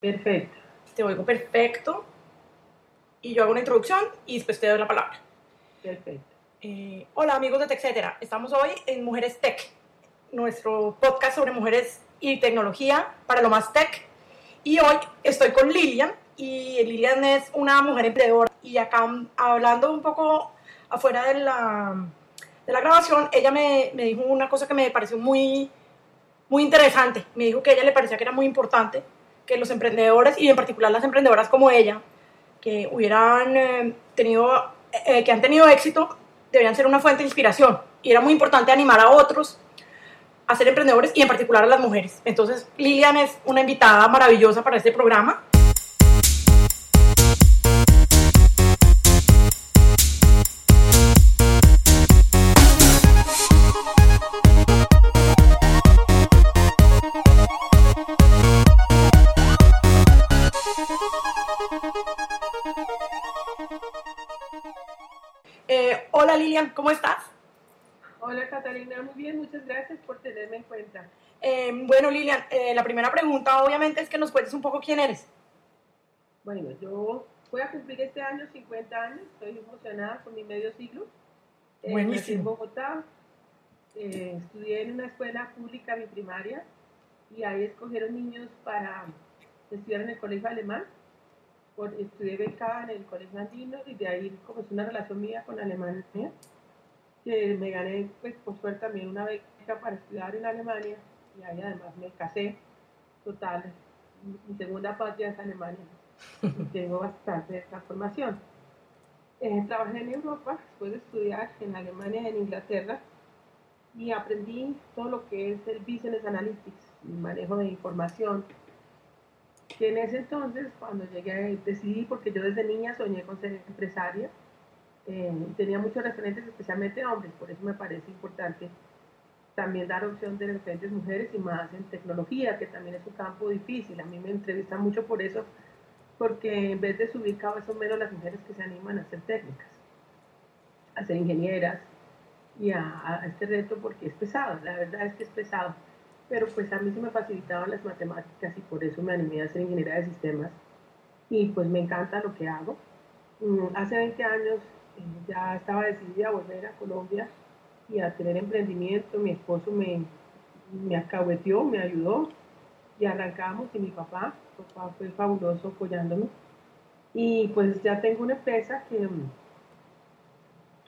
Perfecto. Te oigo perfecto. Y yo hago una introducción y después te doy la palabra. Perfecto. Eh, hola amigos de TechCetera. Estamos hoy en Mujeres Tech, nuestro podcast sobre mujeres y tecnología para lo más tech. Y hoy estoy con Lilian y Lilian es una mujer emprendedora y acá hablando un poco afuera de la, de la grabación, ella me, me dijo una cosa que me pareció muy, muy interesante. Me dijo que a ella le parecía que era muy importante que los emprendedores y en particular las emprendedoras como ella, que hubieran eh, tenido, eh, que han tenido éxito, deberían ser una fuente de inspiración. Y era muy importante animar a otros a ser emprendedores y en particular a las mujeres. Entonces, Lilian es una invitada maravillosa para este programa Lilian, ¿cómo estás? Hola Catalina, muy bien, muchas gracias por tenerme en cuenta. Eh, bueno Lilian, eh, la primera pregunta obviamente es que nos cuentes un poco quién eres. Bueno, yo voy a cumplir este año 50 años, estoy emocionada con mi medio siglo. Eh, Buenísimo. en Bogotá, estudié en una escuela pública mi primaria y ahí escogieron niños para estudiar en el colegio alemán estudié becada en el Colegio Andino y de ahí como es una relación mía con Alemania, que me gané pues por suerte también una beca para estudiar en Alemania y ahí además me casé, total, mi segunda patria es Alemania. Y tengo bastante esta formación. Eh, trabajé en Europa después de estudiar en Alemania y en Inglaterra y aprendí todo lo que es el Business Analytics, el manejo de información, que en ese entonces, cuando llegué, decidí, porque yo desde niña soñé con ser empresaria, eh, tenía muchos referentes, especialmente hombres, por eso me parece importante también dar opción de referentes mujeres y más en tecnología, que también es un campo difícil. A mí me entrevistan mucho por eso, porque en vez de subir cada son menos las mujeres que se animan a ser técnicas, a ser ingenieras y a este reto porque es pesado, la verdad es que es pesado pero pues a mí se me facilitaban las matemáticas y por eso me animé a ser ingeniera de sistemas y pues me encanta lo que hago. Mm, hace 20 años eh, ya estaba decidida a volver a Colombia y a tener emprendimiento. Mi esposo me, me acahueteó, me ayudó y arrancamos y mi papá, papá fue fabuloso apoyándome. Y pues ya tengo una empresa que,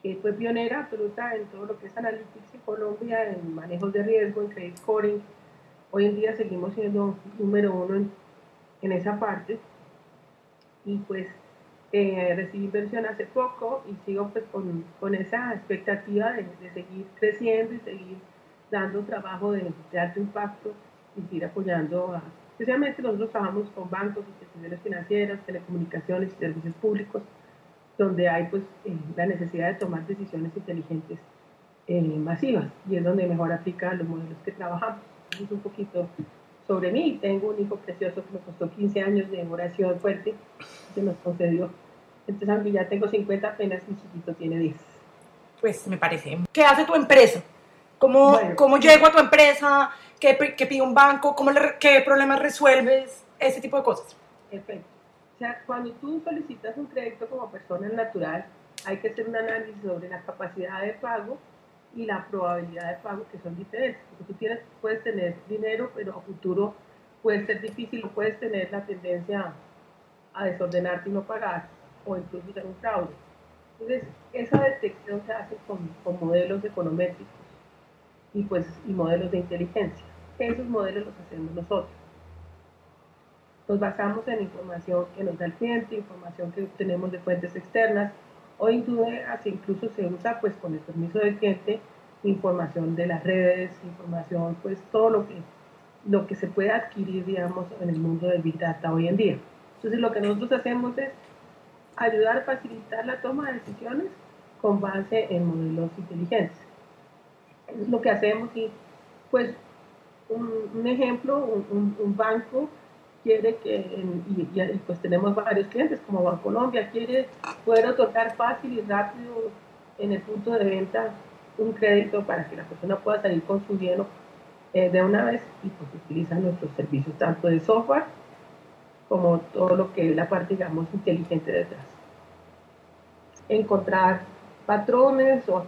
que fue pionera absoluta en todo lo que es analytics en Colombia, en manejos de riesgo, en credit scoring. Hoy en día seguimos siendo número uno en, esa parte. Y pues eh, recibí inversión hace poco y sigo pues con, con esa expectativa de, de, seguir creciendo y seguir dando trabajo de, de alto impacto y seguir apoyando a, especialmente nosotros trabajamos con bancos, instituciones financieras, telecomunicaciones y servicios públicos donde hay pues eh, la necesidad de tomar decisiones inteligentes eh, masivas y es donde mejor aplica los modelos que trabajamos. Es un poquito sobre mí. Tengo un hijo precioso que me costó 15 años de oración fuerte, que nos concedió. Entonces, aunque ya tengo 50, apenas mi chiquito tiene 10. Pues me parece. ¿Qué hace tu empresa? ¿Cómo, ¿cómo llego a tu empresa? ¿Qué, qué pide un banco? ¿Cómo ¿Qué problemas resuelves? Ese tipo de cosas. Perfecto sea, cuando tú solicitas un crédito como persona natural, hay que hacer un análisis sobre la capacidad de pago y la probabilidad de pago que son diferentes. Porque tú tienes, puedes tener dinero, pero a futuro puede ser difícil o puedes tener la tendencia a desordenarte y no pagar o incluso tener un fraude. Entonces, esa detección se hace con, con, modelos econométricos y, pues, y modelos de inteligencia. Esos modelos los hacemos nosotros. Nos basamos en información que nos da el cliente, información que obtenemos de fuentes externas, o incluso se usa pues con el permiso del cliente información de las redes, información, pues todo lo que, lo que se puede adquirir, digamos, en el mundo del Big Data hoy en día. Entonces lo que nosotros hacemos es ayudar a facilitar la toma de decisiones con base en modelos inteligentes. Es lo que hacemos y pues un, ejemplo, un, un banco quiere que, y, pues tenemos varios clientes como Bancolombia, quiere poder otorgar fácil y rápido en el punto de venta un crédito para que la persona pueda salir con su dinero eh, de una vez y pues utiliza nuestros servicios tanto de software como todo lo que es la parte, digamos, inteligente detrás. Encontrar patrones o,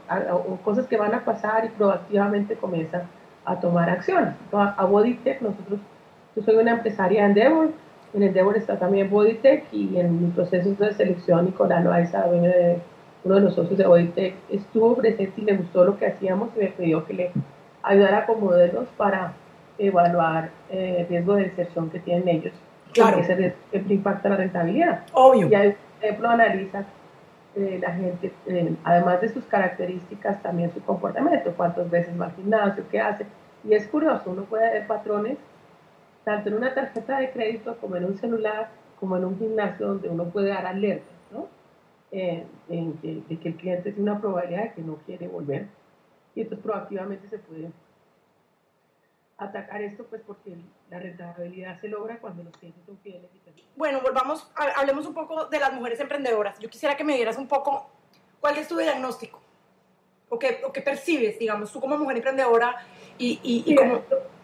cosas que van a pasar y proactivamente comienza a tomar acción. A, a nosotros, yo soy una empresaria de Endeavor, en Endeavor está también Bodytech y en mi proceso de selección Nicolás Loaiza, uno de los socios de Bodytech, estuvo presente y le gustó lo que hacíamos y me pidió que le ayudara con modelos para evaluar eh, el riesgo de deserción que tienen ellos. Claro. Ese riesgo impacta la rentabilidad. Obvio. Y ahí, por ejemplo, analiza eh, la gente, eh, además de sus características, también su comportamiento, cuántas veces va al gimnasio, qué hace. Y es curioso, uno puede ver patrones tanto en una tarjeta de crédito como en un celular, como en un gimnasio donde uno puede dar alertas, ¿no? de, que el cliente tiene una probabilidad de que no quiere volver. Y entonces proactivamente se puede atacar esto, pues porque la rentabilidad se logra cuando los clientes son fieles. bueno, volvamos, hablemos un poco de las mujeres emprendedoras. Yo quisiera que me dieras un poco cuál es tu diagnóstico o qué, o qué percibes, digamos, tú como mujer emprendedora y, y, como...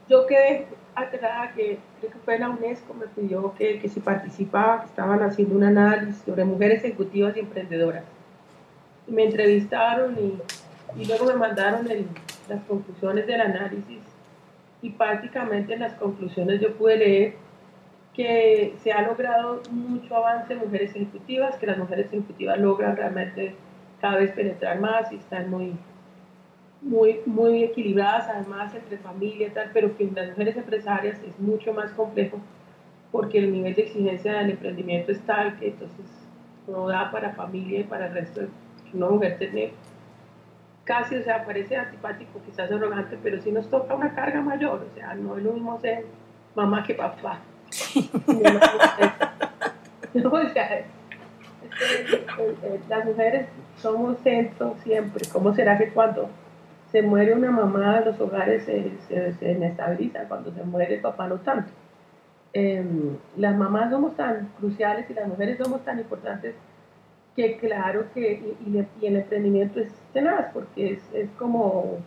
Yo quedé aterrada que creo que fue la UNESCO, me pidió que, que si participaba, que estaban haciendo un análisis sobre mujeres ejecutivas y emprendedoras. Me entrevistaron y, y luego me mandaron las conclusiones del análisis y prácticamente en las conclusiones yo pude leer que se ha logrado mucho avance en mujeres ejecutivas, que las mujeres ejecutivas logran realmente cada vez penetrar más y están muy, muy, muy equilibradas además entre familia y tal, pero que en las mujeres empresarias es mucho más complejo porque el nivel de exigencia del emprendimiento es tal que entonces no da para familia y para el resto de una mujer tener casi, o sea, parece antipático, quizás arrogante, pero sí nos toca una carga mayor, o sea, no es lo mismo ser mamá que papá. o sea, las mujeres somos centro siempre. ¿Cómo será que cuando se muere una mamá, los hogares se, se, inestabilizan, cuando se muere el papá no tanto? Em, las mamás somos tan cruciales y las mujeres somos tan importantes que claro que y, el emprendimiento es tenaz porque es, es como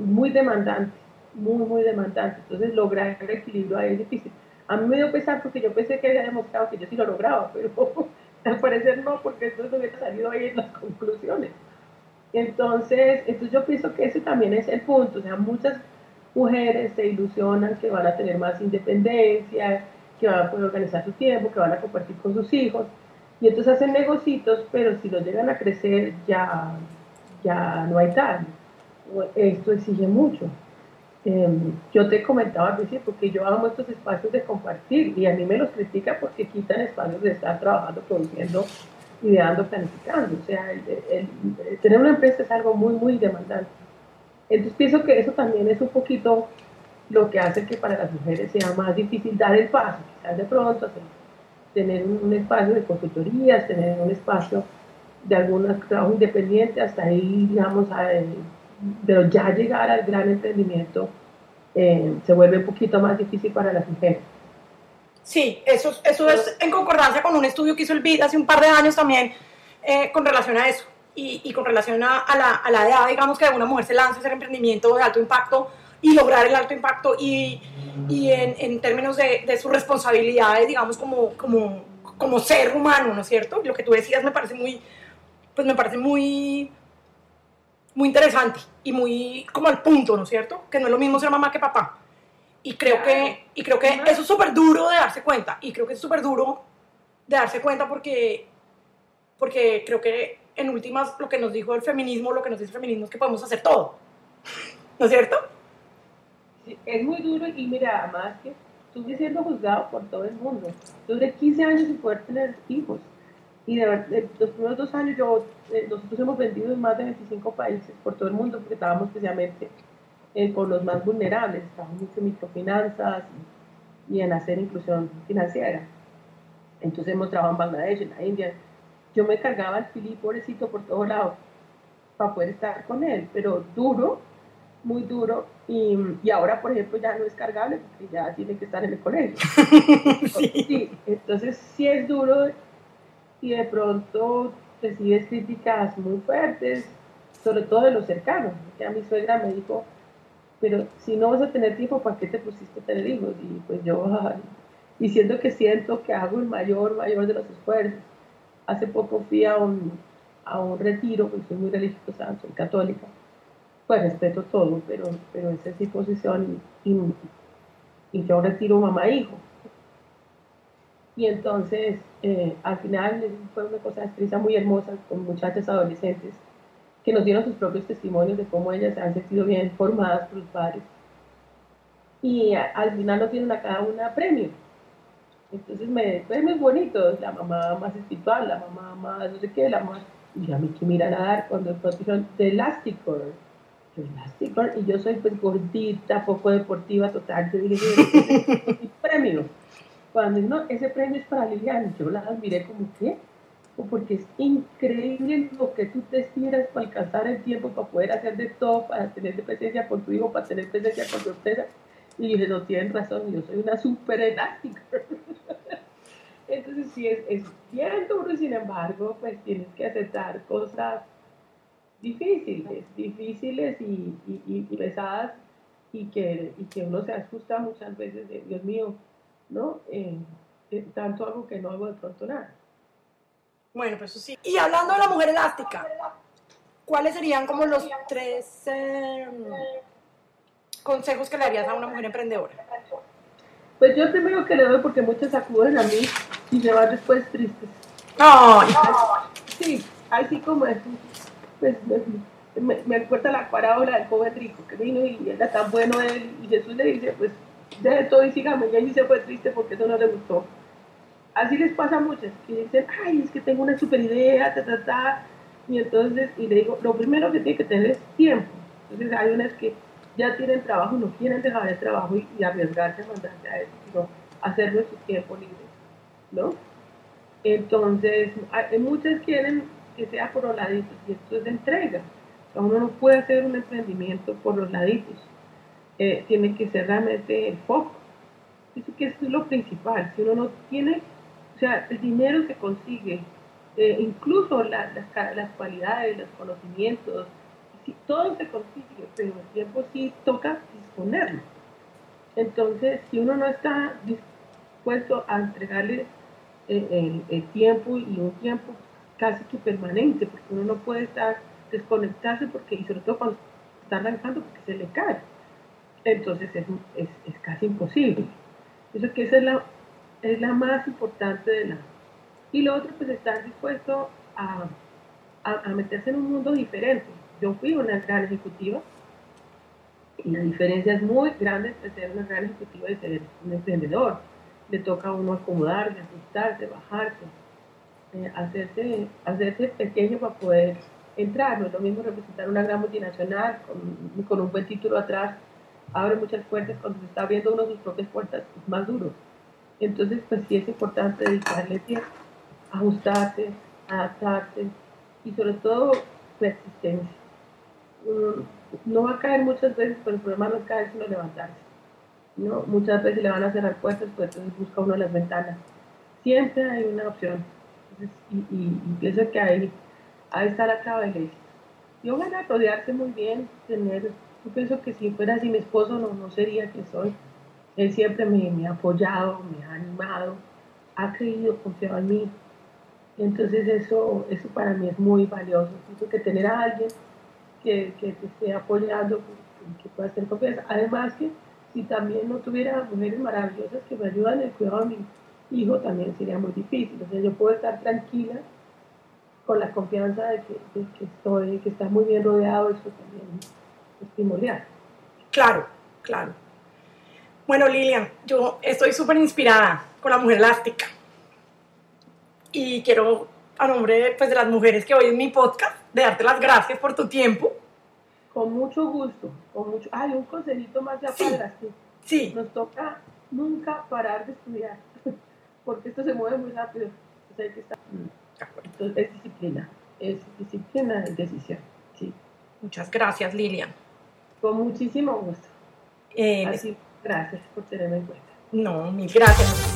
muy demandante, muy, muy demandante. Entonces lograr el equilibrio ahí es difícil. A mí me dio pesar porque yo pensé que había demostrado que yo sí lo lograba, pero al parecer no, porque entonces no hubiera salido ahí en las conclusiones. Entonces, entonces yo pienso que ese también es el punto. O sea, muchas mujeres se ilusionan que van a tener más independencia, que van a poder organizar su tiempo, que van a compartir con sus hijos y entonces hacen negocios, pero si los llegan a crecer ya, ya no hay tal. Esto exige mucho. Em, yo te comentaba al principio porque yo amo estos espacios de compartir y a mí me los critica porque quitan espacios de estar trabajando, produciendo, ideando, planificando. O sea, tener una empresa es algo muy, muy demandante. Entonces pienso que eso también es un poquito lo que hace que para las mujeres sea más difícil dar el paso, quizás de pronto tener un, espacio de consultorías, tener un espacio de algún trabajo independiente, hasta ahí, digamos, a, pero ya llegar al gran emprendimiento eh, se vuelve un poquito más difícil para las mujeres. Sí, eso, eso es en concordancia con un estudio que hizo el BID hace un par de años también eh, con relación a eso y, y con relación a, a, la, a, la, edad, digamos, que una mujer se lanza a hacer emprendimiento de alto impacto y lograr el alto impacto y, y en, en, términos de, de sus responsabilidades, digamos, como, como, como ser humano, ¿no es cierto? Lo que tú decías me parece muy, pues me parece muy, muy interesante y muy como al punto, ¿no es cierto? Que no es lo mismo ser mamá que papá. Y creo que, y creo que eso es súper duro de darse cuenta. Y creo que es súper duro de darse cuenta porque, porque creo que en últimas lo que nos dijo el feminismo, lo que nos dice el feminismo es que podemos hacer todo. ¿No es cierto? es muy duro y mira, además que estuve siendo juzgado por todo el mundo. Duré 15 años sin poder tener hijos. Y de, verdad, los primeros dos años yo, eh, nosotros hemos vendido en más de 25 países por todo el mundo porque estábamos especialmente eh, con los más vulnerables, estábamos mucho en microfinanzas y, en hacer inclusión financiera. Entonces hemos trabajado en Bangladesh, en la India. Yo me cargaba al fili pobrecito por todos lados para poder estar con él, pero duro muy duro y, y, ahora, por ejemplo, ya no es cargable porque ya tiene que estar en el colegio. sí. entonces sí es duro y de pronto recibes críticas muy fuertes, sobre todo de los cercanos. Que a mi suegra me dijo, pero si no vas a tener tiempo, ¿para qué te pusiste a tener hijos? Y pues yo, diciendo que siento que hago el mayor, mayor de los esfuerzos. Hace poco fui a un, a un retiro, porque soy muy religiosa, soy católica, pues respeto todo, pero, pero esa es mi posición y, y yo retiro mamá-hijo. Y entonces, eh, al final fue una cosa, experiencia muy hermosa con muchachas adolescentes que nos dieron sus propios testimonios de cómo ellas han sentido bien formadas por los padres. Y al final nos tienen a cada una premio. Entonces me fue muy bonito, la mamá más espiritual, la mamá más no sé qué, la más... Y a mí que miran a dar cuando dijeron de Elasticor. Elasticor, y yo soy pues gordita, poco deportiva, total. Yo dije, premio. Cuando no, ese premio es para Liliana, yo la admiré como que, porque es increíble lo que tú te estiras para alcanzar el tiempo, para poder hacer de todo, para tener presencia con tu hijo, para tener presencia con tu empresa. Y dije, no tienen razón, yo soy una súper elástica. Entonces sí, es, es bien duro sin embargo, pues tienes que aceptar cosas difíciles, difíciles y, y, pesadas y que, y que uno se asusta muchas veces de, Dios mío, ¿no? Eh, eh, tanto algo que no hago de pronto nada. Bueno, pues eso sí. Y hablando de la mujer elástica, ¿cuáles serían como los tres em, consejos que le darías a una mujer emprendedora? Pues yo primero que le doy porque muchas acuden a mí y se van después tristes. No, Sí, así como es. Pues, me, me acuerdo la parábola del joven rico que vino y era tan bueno él y Jesús le dice, pues deje todo y sígame. Y ahí se fue triste porque eso no le gustó. Así les pasa a muchas que dicen, ay, es que tengo una super idea, ta, ta, ta. Y entonces, y le digo, lo primero que tiene que tener es tiempo. Entonces hay unas que ya tienen trabajo, no quieren dejar el trabajo y, arriesgarse a mandarse a eso, sino hacerlo en su tiempo libre, ¿no? Entonces, hay, muchas quieren que sea por los laditos y esto es de entrega. uno no puede hacer un emprendimiento por los laditos. Eh, tiene que ser realmente el foco. Eso que es lo principal. Si uno no tiene, o sea, el dinero se consigue, eh, incluso las, las cualidades, los conocimientos, todo se consigue, pero el tiempo sí toca disponerlo. Entonces, si uno no está dispuesto a entregarle eh, el, tiempo y un tiempo casi que permanente, porque uno no puede estar desconectarse porque, y sobre todo cuando está arrancando, porque se le cae. Entonces es, es, casi imposible. Eso que esa es la, es la más importante de la... Y lo otro, pues estar dispuesto a, a meterse en un mundo diferente yo fui una gran ejecutiva y la diferencia es muy grande entre ser una gran ejecutiva y ser un emprendedor. Le toca a uno acomodarse, ajustarse, bajarse, eh, hacerse, hacerse pequeño para poder entrar. No es lo mismo representar una gran multinacional con, con un buen título atrás, abre muchas puertas, cuando se está abriendo uno sus propias puertas es más duro. Entonces, pues sí es importante dedicarle tiempo, ajustarse, adaptarse y sobre todo persistencia no va a caer muchas veces, pero el problema no es caer, sino levantarse. ¿no? Muchas veces le van a cerrar puertas, pues entonces busca uno las ventanas. Siempre hay una opción. y, y, pienso que ahí, ahí está la clave del éxito. Y ojalá rodearse muy bien, tener, yo pienso que si fuera así mi esposo no, no sería quien soy. Él siempre me, ha apoyado, me ha animado, ha creído, confiado en mí. Entonces eso, eso para mí es muy valioso. Pienso que tener a alguien que, que te esté apoyando, que pueda ser confianza. Además que si también no tuviera mujeres maravillosas que me ayudan en el cuidado de mi hijo, también sería muy difícil. O sea, yo puedo estar tranquila con la confianza de que, que estoy, que está muy bien rodeado, eso también es primordial. Claro, claro. Bueno, Lilian, yo estoy súper inspirada con la mujer elástica. Y quiero, a nombre pues, de las mujeres que oyen mi podcast, de darte las gracias por tu tiempo. Con mucho gusto, con mucho... Ay, un consejito más de sí. Sí. Nos toca nunca parar de estudiar, porque esto se mueve muy rápido. Entonces, es disciplina, es disciplina y decisión. Sí. Muchas gracias, Lilian. Con muchísimo gusto. Eh, Así, gracias por tenerme en cuenta. No, mil gracias.